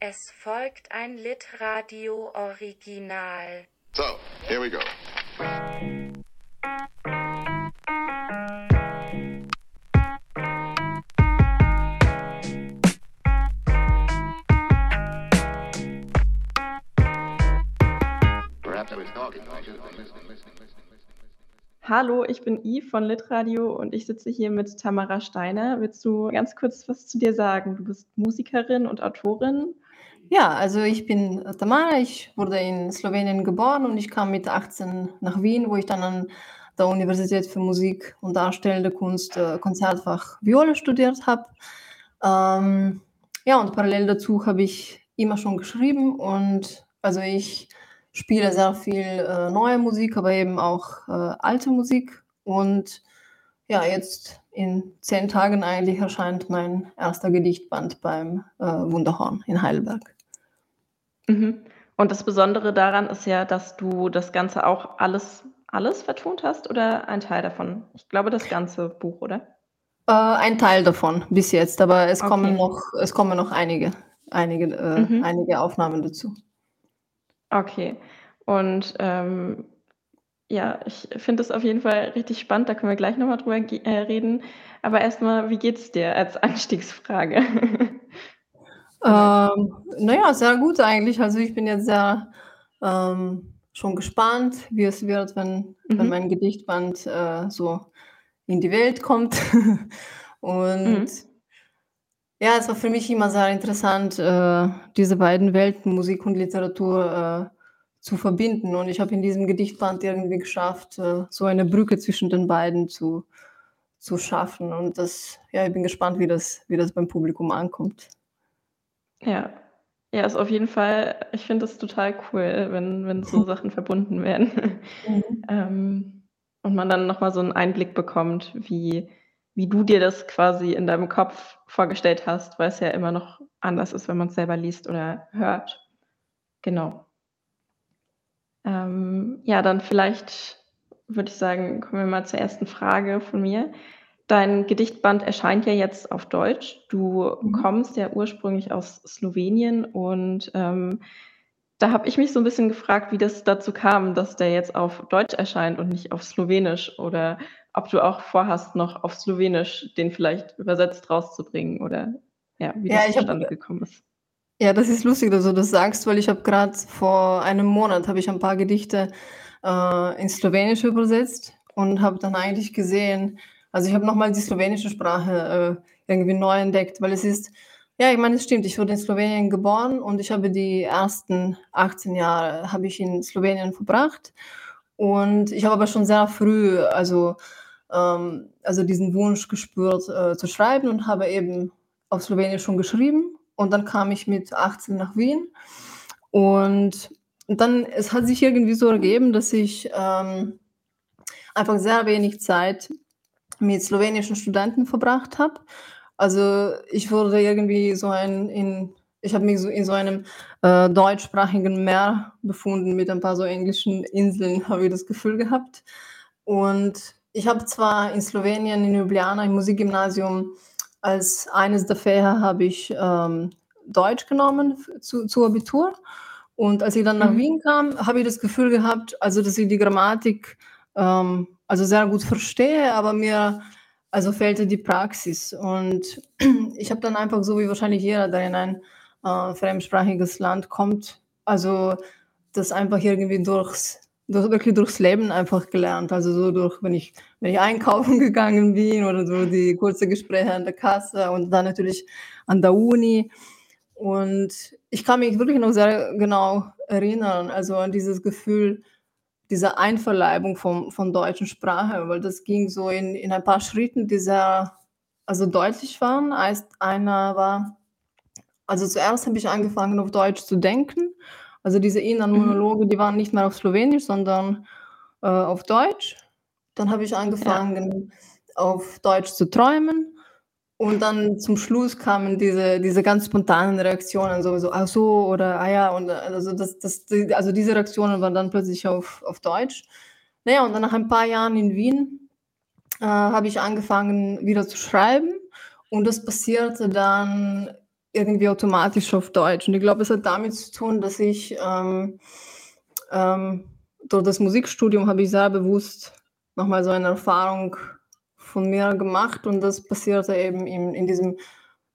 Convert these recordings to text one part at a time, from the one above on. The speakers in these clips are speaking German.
Es folgt ein Litradio-Original. So, here we go. Perhaps I was talking like this. Hallo, ich bin Yves von Litradio und ich sitze hier mit Tamara Steiner. Willst du ganz kurz was zu dir sagen? Du bist Musikerin und Autorin. Ja, also ich bin Tamara, ich wurde in Slowenien geboren und ich kam mit 18 nach Wien, wo ich dann an der Universität für Musik und Darstellende Kunst äh, Konzertfach Viola studiert habe. Ähm, ja, und parallel dazu habe ich immer schon geschrieben und also ich spiele sehr viel äh, neue Musik, aber eben auch äh, alte Musik. Und ja, jetzt in zehn Tagen eigentlich erscheint mein erster Gedichtband beim äh, Wunderhorn in Heidelberg. Mhm. Und das Besondere daran ist ja, dass du das Ganze auch alles, alles vertont hast oder ein Teil davon? Ich glaube, das ganze Buch, oder? Äh, ein Teil davon bis jetzt, aber es Okay. kommen noch, es kommen noch einige, einige, äh, Mhm. einige Aufnahmen dazu. Okay. Und ähm, ja, ich finde es auf jeden Fall richtig spannend. Da können wir gleich nochmal drüber äh, reden. Aber erstmal, wie geht's dir als Einstiegsfrage? Ähm, naja, sehr gut eigentlich. Also ich bin jetzt sehr ähm, schon gespannt, wie es wird, wenn, wenn Mhm. mein Gedichtband äh, so in die Welt kommt. Und Mhm. ja, es war für mich immer sehr interessant, äh, diese beiden Welten, Musik und Literatur, äh, zu verbinden. Und ich habe in diesem Gedichtband irgendwie geschafft, äh, so eine Brücke zwischen den beiden zu, zu schaffen. Und das, ja, ich bin gespannt, wie das, wie das beim Publikum ankommt. Ja. Ja, ist auf jeden Fall, ich finde es total cool, wenn, wenn so Sachen verbunden werden. Mhm. Ähm, und man dann nochmal so einen Einblick bekommt, wie, wie du dir das quasi in deinem Kopf vorgestellt hast, weil es ja immer noch anders ist, wenn man es selber liest oder hört. Genau. Ähm, ja, dann vielleicht würde ich sagen, kommen wir mal zur ersten Frage von mir. Dein Gedichtband erscheint ja jetzt auf Deutsch. Du Mhm. kommst ja ursprünglich aus Slowenien und ähm, da habe ich mich so ein bisschen gefragt, wie das dazu kam, dass der jetzt auf Deutsch erscheint und nicht auf Slowenisch oder ob du auch vorhast, noch auf Slowenisch den vielleicht übersetzt rauszubringen oder ja, wie Ja, das zustande gekommen ist. Ja, das ist lustig, dass du das sagst, weil ich habe gerade vor einem Monat habe ich ein paar Gedichte äh, ins Slowenische übersetzt und habe dann eigentlich gesehen, also ich habe nochmal die slowenische Sprache äh, irgendwie neu entdeckt, weil es ist, ja, ich meine, es stimmt, ich wurde in Slowenien geboren und ich habe die ersten 18 Jahre habe ich in Slowenien verbracht und ich habe aber schon sehr früh, also, ähm, also diesen Wunsch gespürt äh, zu schreiben und habe eben auf Slowenisch schon geschrieben und dann kam ich mit 18 nach Wien. Und dann, es hat sich irgendwie so ergeben, dass ich ähm, einfach sehr wenig Zeit mit slowenischen Studenten verbracht habe. Also ich wurde irgendwie so ein, in, ich habe mich so in so einem äh, deutschsprachigen Meer befunden mit ein paar so englischen Inseln, habe ich das Gefühl gehabt. Und ich habe zwar in Slowenien, in Ljubljana, im Musikgymnasium, als eines der Fächer habe ich ähm, Deutsch genommen zu, zu Abitur. Und als ich dann nach Mhm. Wien kam, habe ich das Gefühl gehabt, also dass ich die Grammatik ähm, also sehr gut verstehe, aber mir also fehlte die Praxis. Und ich habe dann einfach so wie wahrscheinlich jeder, der in ein äh, fremdsprachiges Land kommt, also das einfach irgendwie durchs, durch, wirklich durchs Leben einfach gelernt. Also so durch, wenn ich, wenn ich einkaufen gegangen bin oder so die kurze Gespräche an der Kasse und dann natürlich an der Uni. Und ich kann mich wirklich noch sehr genau erinnern, also an dieses Gefühl dieser Einverleibung vom, von deutschen Sprache, weil das ging so in, in ein paar Schritten, die sehr also deutlich waren. Als einer war, also zuerst habe ich angefangen auf Deutsch zu denken. Also diese inneren Mhm. Monologe, die waren nicht mehr auf Slowenisch, sondern äh, auf Deutsch. Dann habe ich Ja. angefangen auf Deutsch zu träumen. Und dann zum Schluss kamen diese, diese ganz spontanen Reaktionen, sowieso, ach so, oder ah ja, und also, das, das, also diese Reaktionen waren dann plötzlich auf, auf Deutsch. Naja, und dann nach ein paar Jahren in Wien äh, habe ich angefangen wieder zu schreiben und das passierte dann irgendwie automatisch auf Deutsch. Und ich glaube, es hat damit zu tun, dass ich ähm, ähm, durch das Musikstudium habe ich sehr bewusst nochmal so eine Erfahrung von mir gemacht und das passierte eben in, in diesem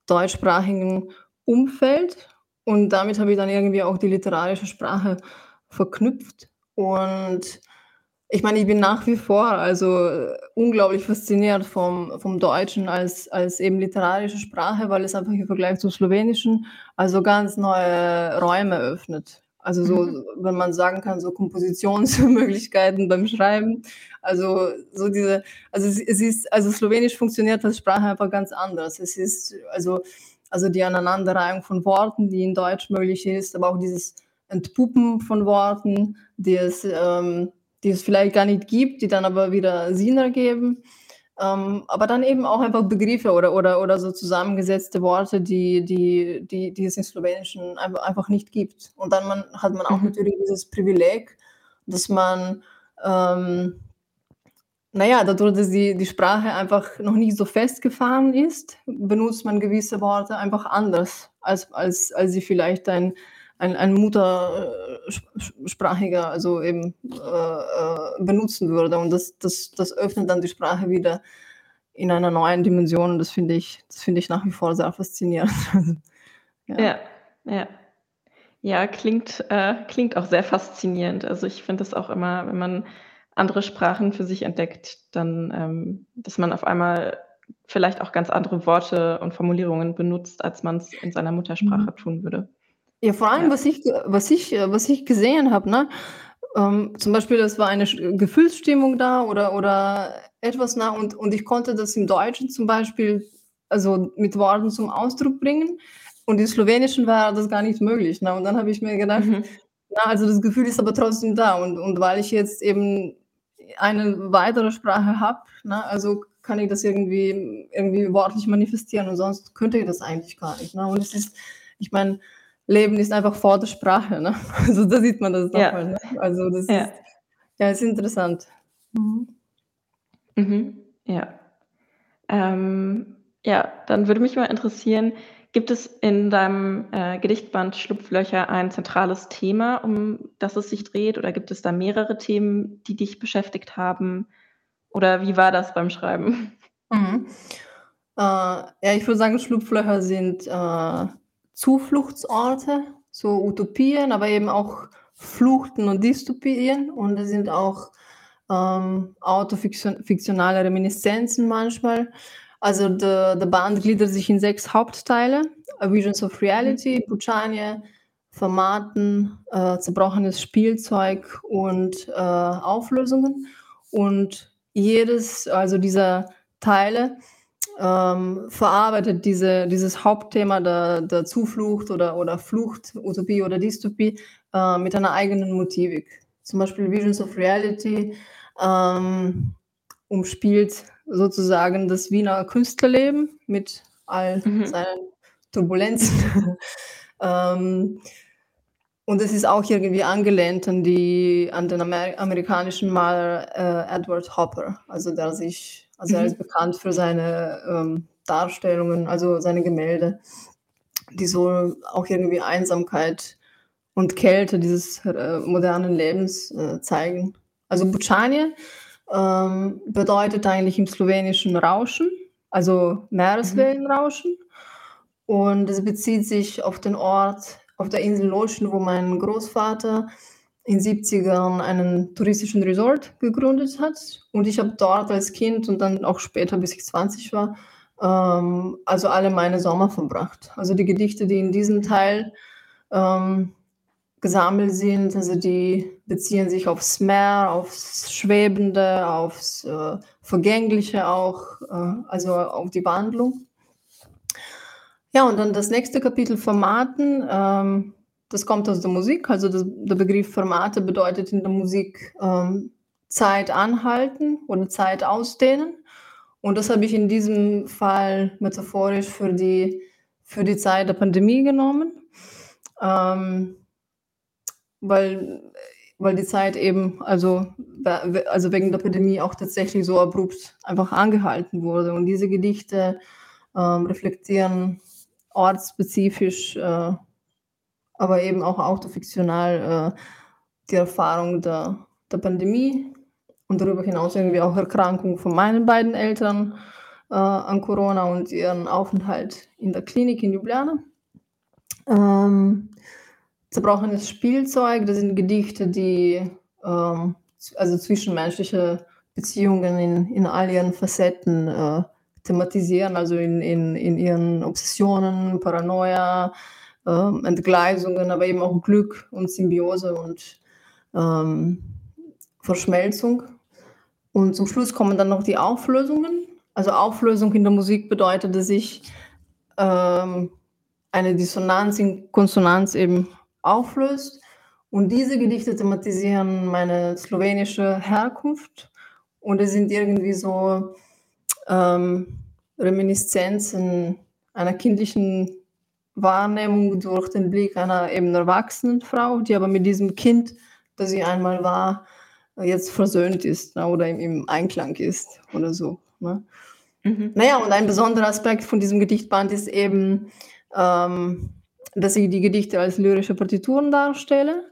deutschsprachigen Umfeld und damit habe ich dann irgendwie auch die literarische Sprache verknüpft und ich meine, ich bin nach wie vor also unglaublich fasziniert vom, vom Deutschen als, als eben literarische Sprache, weil es einfach im Vergleich zum Slowenischen also ganz neue Räume öffnet. Also so, mhm. wenn man sagen kann, so Kompositionsmöglichkeiten beim Schreiben. Also so diese, also es, es ist, also Slowenisch funktioniert als Sprache einfach ganz anders. Es ist also, also die Aneinanderreihung von Worten, die in Deutsch möglich ist, aber auch dieses Entpuppen von Worten, die es ähm, die es vielleicht gar nicht gibt, die dann aber wieder Sinn ergeben. Ähm, aber dann eben auch einfach Begriffe oder, oder, oder so zusammengesetzte Worte, die, die, die, die es im Slowenischen einfach nicht gibt. Und dann man, hat man auch mhm. natürlich dieses Privileg, dass man, ähm, naja, dadurch, dass die, die Sprache einfach noch nicht so festgefahren ist, benutzt man gewisse Worte einfach anders, als, als, als sie vielleicht ein ein, ein Muttersprachiger also eben äh, äh, benutzen würde. Und das, das, das öffnet dann die Sprache wieder in einer neuen Dimension. Das finde ich, das finde ich nach wie vor sehr faszinierend. ja. ja, ja. Ja, klingt, äh, klingt auch sehr faszinierend. Also ich finde es auch immer, wenn man andere Sprachen für sich entdeckt, dann, ähm, dass man auf einmal vielleicht auch ganz andere Worte und Formulierungen benutzt, als man es in seiner Muttersprache mhm. tun würde. Ja, vor allem, Ja. was ich was ich was ich gesehen habe, ne? Ähm, zum Beispiel, es war eine Gefühlsstimmung da oder oder etwas nah und und ich konnte das im Deutschen zum Beispiel, also, mit Worten zum Ausdruck bringen und im Slowenischen war das gar nicht möglich, ne? Und dann habe ich mir gedacht, Mhm. na, also, das Gefühl ist aber trotzdem da und und weil ich jetzt eben eine weitere Sprache habe, ne, also, kann ich das irgendwie irgendwie wortlich manifestieren und sonst könnte ich das eigentlich gar nicht, ne? Und es ist ich meine Leben ist einfach vor der Sprache. Ne? Also da sieht man das ja. nochmal. Ne? Also das ja. ist, ja, ist interessant. Mhm. Mhm. Ja. Ähm, ja, dann würde mich mal interessieren, gibt es in deinem äh, Gedichtband Schlupflöcher ein zentrales Thema, um das es sich dreht? Oder gibt es da mehrere Themen, die dich beschäftigt haben? Oder wie war das beim Schreiben? Mhm. Äh, ja, ich würde sagen, Schlupflöcher sind äh, Zufluchtsorte, so Utopien, aber eben auch Fluchten und Dystopien. Und es sind auch ähm, autofiktionale Reminiszenzen manchmal. Also der, der Band gliedert sich in sechs Hauptteile. A Visions of Reality, Buchanie, Formaten, äh, zerbrochenes Spielzeug und äh, Auflösungen. Und jedes, also dieser Teile ähm, verarbeitet diese, dieses Hauptthema der, der Zuflucht oder, oder Flucht, Utopie oder Dystopie äh, mit einer eigenen Motivik. Zum Beispiel Visions of Reality ähm, umspielt sozusagen das Wiener Künstlerleben mit all mhm. seinen Turbulenzen. ähm, und es ist auch irgendwie angelehnt an, die, an den Amer amerikanischen Maler äh, Edward Hopper, also der sich also er ist mhm. bekannt für seine ähm, Darstellungen, also seine Gemälde, die so auch irgendwie Einsamkeit und Kälte dieses äh, modernen Lebens äh, zeigen. Also Bučanje ähm, bedeutet eigentlich im Slowenischen Rauschen, also Meereswellenrauschen. Mhm. Und es bezieht sich auf den Ort auf der Insel Loschen, wo mein Großvater in 70ern einen touristischen Resort gegründet hat. Und ich habe dort als Kind und dann auch später, bis ich 20 war, ähm, also alle meine Sommer verbracht. Also die Gedichte, die in diesem Teil ähm, gesammelt sind, also die beziehen sich aufs Meer, aufs Schwebende, aufs äh, Vergängliche auch, äh, also auf die Wandlung. Ja, und dann das nächste Kapitel Formaten. Ähm, das kommt aus der Musik. Also das, der Begriff Formate bedeutet in der Musik ähm, Zeit anhalten oder Zeit ausdehnen. Und das habe ich in diesem Fall metaphorisch für die, für die Zeit der Pandemie genommen, ähm, weil, weil die Zeit eben, also, also wegen der Pandemie auch tatsächlich so abrupt einfach angehalten wurde. Und diese Gedichte ähm, reflektieren ortsspezifisch, äh, aber eben auch autofiktional äh, die Erfahrung der, der Pandemie und darüber hinaus irgendwie auch Erkrankung von meinen beiden Eltern äh, an Corona und ihren Aufenthalt in der Klinik in Ljubljana. Ähm, zerbrochenes Spielzeug, das sind Gedichte, die ähm, also zwischenmenschliche Beziehungen in, in all ihren Facetten äh, thematisieren, also in, in, in ihren Obsessionen, Paranoia, äh, Entgleisungen, aber eben auch Glück und Symbiose und ähm, Verschmelzung. Und zum Schluss kommen dann noch die Auflösungen. Also Auflösung in der Musik bedeutet, dass ich ähm, eine Dissonanz in Konsonanz eben auflöst. Und diese Gedichte thematisieren meine slowenische Herkunft und es sind irgendwie so ähm, Reminiszenzen einer kindlichen Wahrnehmung durch den Blick einer eben erwachsenen Frau, die aber mit diesem Kind, das sie einmal war, jetzt versöhnt ist ne, oder im, Einklang ist oder so. Ne? Mhm. Naja, und ein besonderer Aspekt von diesem Gedichtband ist eben, ähm, dass ich die Gedichte als lyrische Partituren darstelle.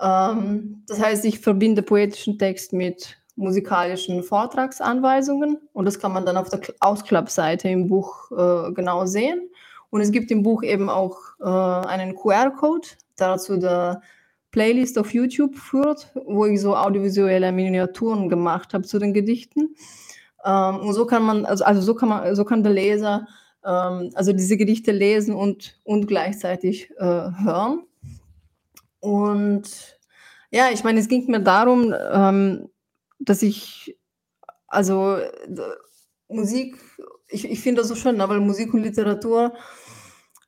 Ähm, das heißt, ich verbinde poetischen Text mit musikalischen Vortragsanweisungen und das kann man dann auf der Ausklappseite im Buch äh, genau sehen. Und es gibt im Buch eben auch äh, einen QR-Code, der dazu der Playlist auf YouTube führt, wo ich so audiovisuelle Miniaturen gemacht habe zu den Gedichten. Ähm, und so kann man, also, also so kann man, so kann der Leser ähm, also diese Gedichte lesen und, und gleichzeitig äh, hören. Und ja, ich meine, es ging mir darum, ähm, dass ich, also Musik, ich, ich finde das so schön, weil Musik und Literatur,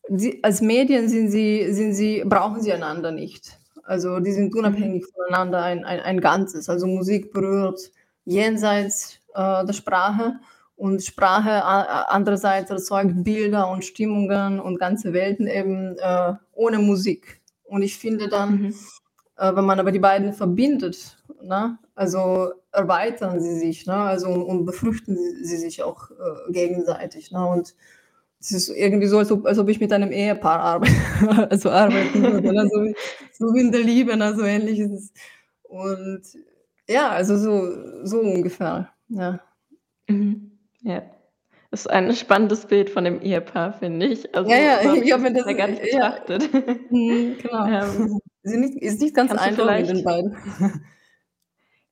die, als Medien sind sie, sind sie, brauchen sie einander nicht. Also die sind unabhängig mhm. voneinander ein, ein, ein Ganzes. Also Musik berührt jenseits äh, der Sprache und Sprache andererseits erzeugt Bilder und Stimmungen und ganze Welten eben äh, ohne Musik. Und ich finde dann, mhm. äh, wenn man aber die beiden verbindet, ne, also erweitern sie sich, ne, also und, und befruchten sie, sie, sich auch äh, gegenseitig. Ne, und es ist irgendwie so, als ob, als ob ich mit einem Ehepaar arbeite, also arbeiten würde, ne, so, wie in der Liebe, ne, so ähnlich ist es. Und ja, also so, so ungefähr, ja. Mhm. Ja. Das ist ein spannendes Bild von dem Ehepaar, finde ich. Also, ja, ja, ich habe mir das gar nicht betrachtet. Ja. Mhm, genau. Ähm, ist, nicht, ist nicht ganz einfach mit den beiden.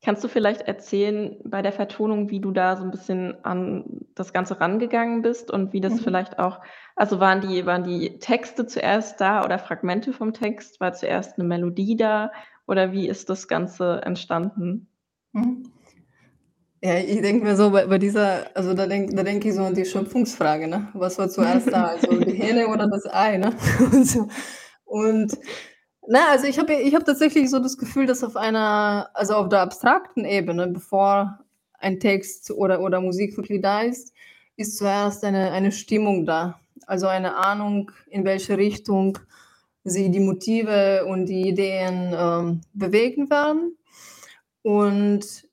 Kannst du vielleicht erzählen bei der Vertonung, wie du da so ein bisschen an das Ganze rangegangen bist und wie das mhm. vielleicht auch, also waren die, waren die Texte zuerst da oder Fragmente vom Text? War zuerst eine Melodie da oder wie ist das Ganze entstanden? Mhm. Ja, ich denke mir so, bei, bei dieser, also da denke da denk ich so an die Schöpfungsfrage, ne? Was war zuerst da? Also die Hähne oder das Ei, ne? Und, so. und na, also ich habe ich hab tatsächlich so das Gefühl, dass auf einer, also auf der abstrakten Ebene, bevor ein Text oder, oder Musik wirklich da ist, ist zuerst eine, eine Stimmung da. Also eine Ahnung, in welche Richtung sie die Motive und die Ideen ähm, bewegen werden. Und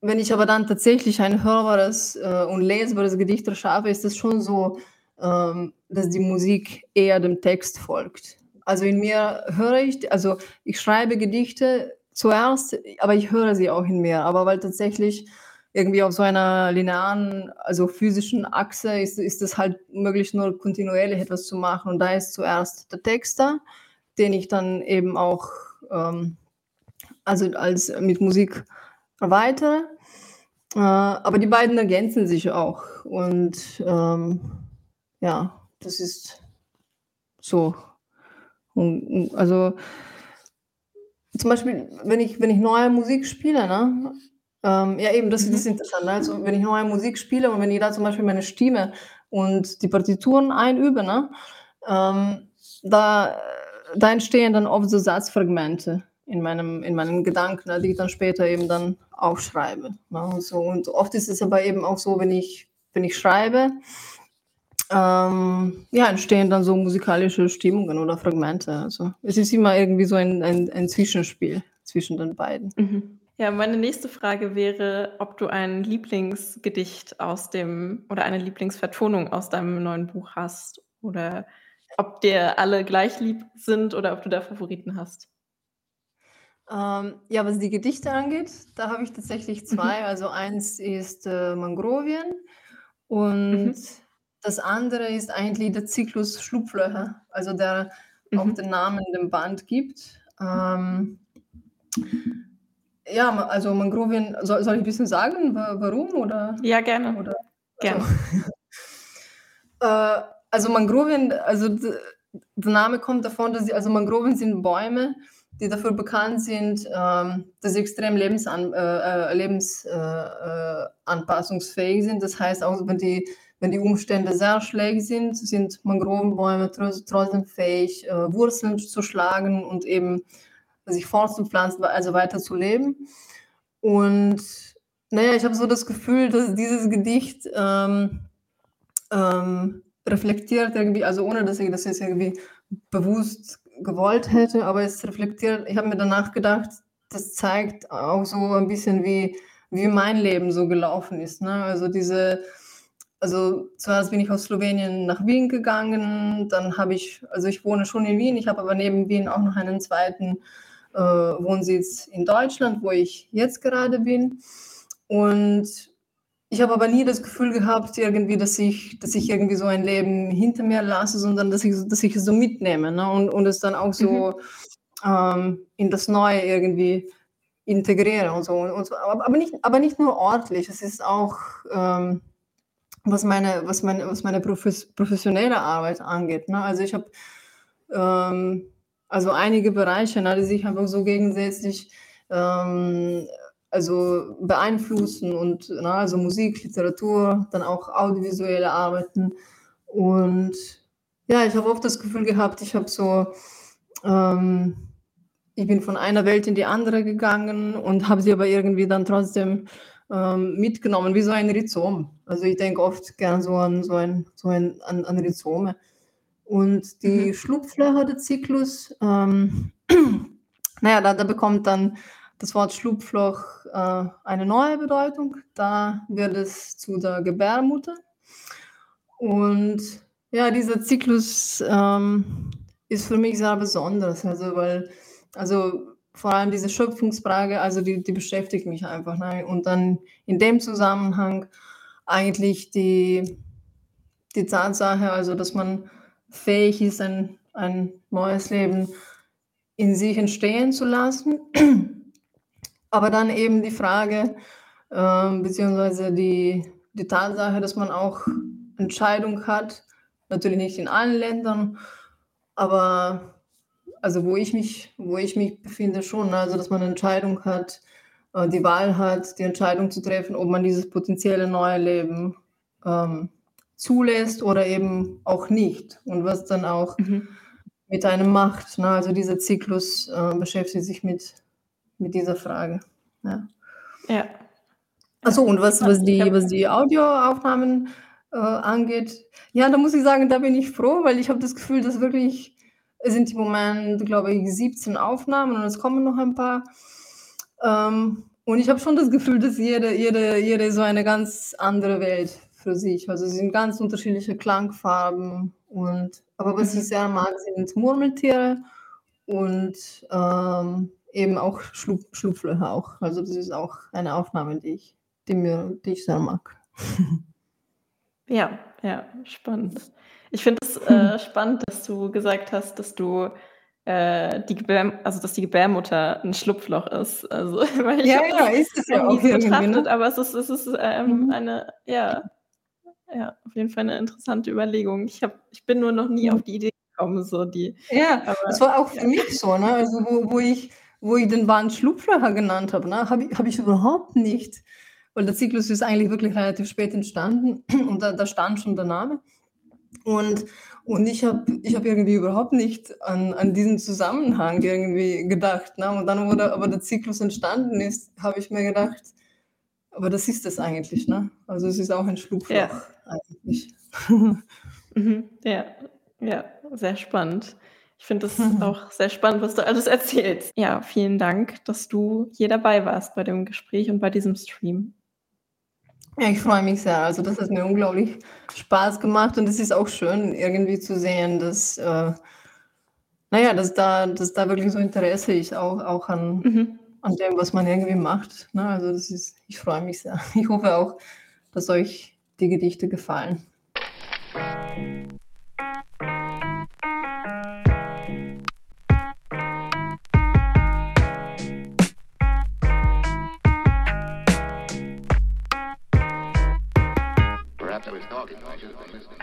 wenn ich aber dann tatsächlich ein hörbares äh, und lesbares Gedicht erschaffe, ist es schon so, ähm, dass die Musik eher dem Text folgt. Also in mir höre ich, also ich schreibe Gedichte zuerst, aber ich höre sie auch in mir. Aber weil tatsächlich irgendwie auf so einer linearen, also physischen Achse ist, ist es halt möglich, nur kontinuierlich etwas zu machen. Und da ist zuerst der Text da, den ich dann eben auch ähm, also als mit Musik weiter. Äh, aber die beiden ergänzen sich auch. Und ähm, ja, das ist so. Und, also zum Beispiel, wenn ich, wenn ich neue Musik spiele, ne? Ähm, ja, eben, das, das ist mhm. interessant. Ne? Also, wenn ich neue Musik spiele und wenn ich da zum Beispiel meine Stimme und die Partituren einübe, ne? Ähm, da, da entstehen dann oft so Satzfragmente in meinem, in meinen Gedanken, ne, die ich dann später eben dann aufschreibe. Ne, und, so. und oft ist es aber eben auch so, wenn ich, wenn ich schreibe, ähm, ja, entstehen dann so musikalische Stimmungen oder Fragmente. Also es ist immer irgendwie so ein, ein, ein Zwischenspiel zwischen den beiden. Mhm. Ja, meine nächste Frage wäre, ob du ein Lieblingsgedicht aus dem oder eine Lieblingsvertonung aus deinem neuen Buch hast Oder ob dir alle gleich lieb sind oder ob du da Favoriten hast? Ähm, ja, was die Gedichte angeht, da habe ich tatsächlich Mhm. 2. Also eins ist, äh, Mangrovien und Mhm. Das andere ist eigentlich der Zyklus Schlupflöcher, also der auch Mhm. den Namen dem Band gibt. Ähm ja, also Mangrovien soll soll ich 'n bisschen sagen, wa warum oder Ja, gerne. oder also Gerne. Äh, also Mangrovien, also der Name kommt davon, dass sie also Mangrovien sind Bäume, die dafür bekannt sind, ähm, dass sie extrem lebensan äh, lebens äh, äh, sind. Das heißt auch, wenn die wenn die Umstände sehr schlecht sind, sind Mangrovenbäume tros trotzdem fähig, äh, Wurzeln zu schlagen und eben sich fortzupflanzen, also weiter zu leben. Und na ja, ich habe so das Gefühl, dass dieses Gedicht, ähm, ähm, reflektiert irgendwie also ohne dass ich das jetzt irgendwie bewusst gewollt hätte, aber es reflektiert ich habe mir danach gedacht, das zeigt auch so ein bisschen, wie wie mein Leben so gelaufen ist, ne? Also diese also zuerst bin ich aus Slowenien nach Wien gegangen, dann habe ich also ich wohne schon in Wien, ich habe aber neben Wien auch noch einen 2., äh, Wohnsitz in Deutschland, wo ich jetzt gerade bin. Und ich habe aber nie das Gefühl gehabt irgendwie, dass ich dass ich irgendwie so ein Leben hinter mir lasse, sondern dass ich dass ich es so mitnehme, ne, und und es dann auch Mhm. so, ähm, in das Neue irgendwie integriere und so und so. Aber nicht aber nicht nur örtlich, es ist auch, ähm, was meine was meine was meine profes professionelle Arbeit angeht, ne? Also, ich habe, ähm, also einige Bereiche, ne, die sich einfach so gegensätzlich, ähm, also beeinflussen und ne, also Musik, Literatur, dann auch audiovisuelle Arbeiten. Und ja, ich habe oft das Gefühl gehabt, ich habe so ähm, ich bin von einer Welt in die andere gegangen und habe sie aber irgendwie dann trotzdem, ähm, mitgenommen wie so ein Rhizom. Also, ich denke oft gern so an so ein so ein an an Rhizome. Und die Mhm. Schlupflöcher, der Zyklus, ähm, na ja, da da bekommt dann das Wort Schlupfloch, äh, eine neue Bedeutung. Da wird es zu der Gebärmutter. Und ja, dieser Zyklus, ähm, ist für mich sehr besonders, also weil also vor allem diese Schöpfungsfrage, also die die beschäftigt mich einfach, ne? Und dann in dem Zusammenhang eigentlich die die Tatsache, also dass man fähig ist, ein ein neues Leben in sich entstehen zu lassen. Aber dann eben die Frage, ähm, beziehungsweise die die Tatsache, dass man auch Entscheidung hat, natürlich nicht in allen Ländern, aber also wo ich mich wo ich mich befinde schon, ne? Also, dass man 'ne Entscheidung hat, äh, die Wahl hat, die Entscheidung zu treffen, ob man dieses potenzielle neue Leben, ähm, zulässt oder eben auch nicht und was dann auch Mhm. mit einem macht, ne? Also, dieser Zyklus, äh, beschäftigt sich mit mit dieser Frage, ja. Ja. Ach Ja, so, und was was die was die Audioaufnahmen, äh, angeht, ja, da muss ich sagen, da bin ich froh, weil ich habe das Gefühl, dass wirklich sind im Moment, glaube ich, 17 Aufnahmen und es kommen noch ein paar. Ähm, und ich habe schon das Gefühl, dass jede jede jede so eine ganz andere Welt für sich. Also, es sind ganz unterschiedliche Klangfarben und aber was ich Mhm. sehr mag, sind Murmeltiere und, ähm, eben auch Schlupf Schlupflöcher auch. Also, das ist auch eine Aufnahme, die ich die mir die ich sehr mag. Ja, ja, spannend. Ich finde es, äh, spannend, dass du gesagt hast, dass du, äh, die Gebär also, dass die Gebärmutter 'n Schlupfloch ist. Also, weil ich Ja, habe ja, das ist es ja auch irgendwie, betrachtet, ne? aber es ist es ist, ähm, Mhm. eine ja, ja, auf jeden Fall 'ne interessante Überlegung. Ich habe ich bin nur noch nie Mhm. auf die Idee gekommen, so die Ja, aber das war auch ja. für mich so, ne? Also, wo wo ich wo ich den Band Schlupflöcher genannt habe, ne, habe ich habe ich überhaupt nicht weil der Zyklus ist eigentlich wirklich relativ spät entstanden und da da stand schon der Name. Und und ich habe ich habe irgendwie überhaupt nicht an an diesen Zusammenhang irgendwie gedacht, ne? Und dann, wo der aber der Zyklus entstanden ist, habe ich mir gedacht: „Aber das ist es eigentlich, ne?“ Also, es ist auch ein Schlupfloch Ja. eigentlich. Mhm, ja, ja, sehr spannend. Ich finde das auch sehr spannend, was du alles erzählst. Ja, vielen Dank, dass du hier dabei warst bei dem Gespräch und bei diesem Stream. Ja, ich freue mich sehr. Also das hat mir unglaublich Spaß gemacht und es ist auch schön, irgendwie zu sehen, dass, äh, naja, dass da, dass da wirklich so Interesse ist, auch, auch an, Mhm. an dem, was man irgendwie macht. Ne? Also das ist, ich freue mich sehr. Ich hoffe auch, dass euch die Gedichte gefallen.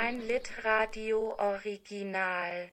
Ein Litradio Original.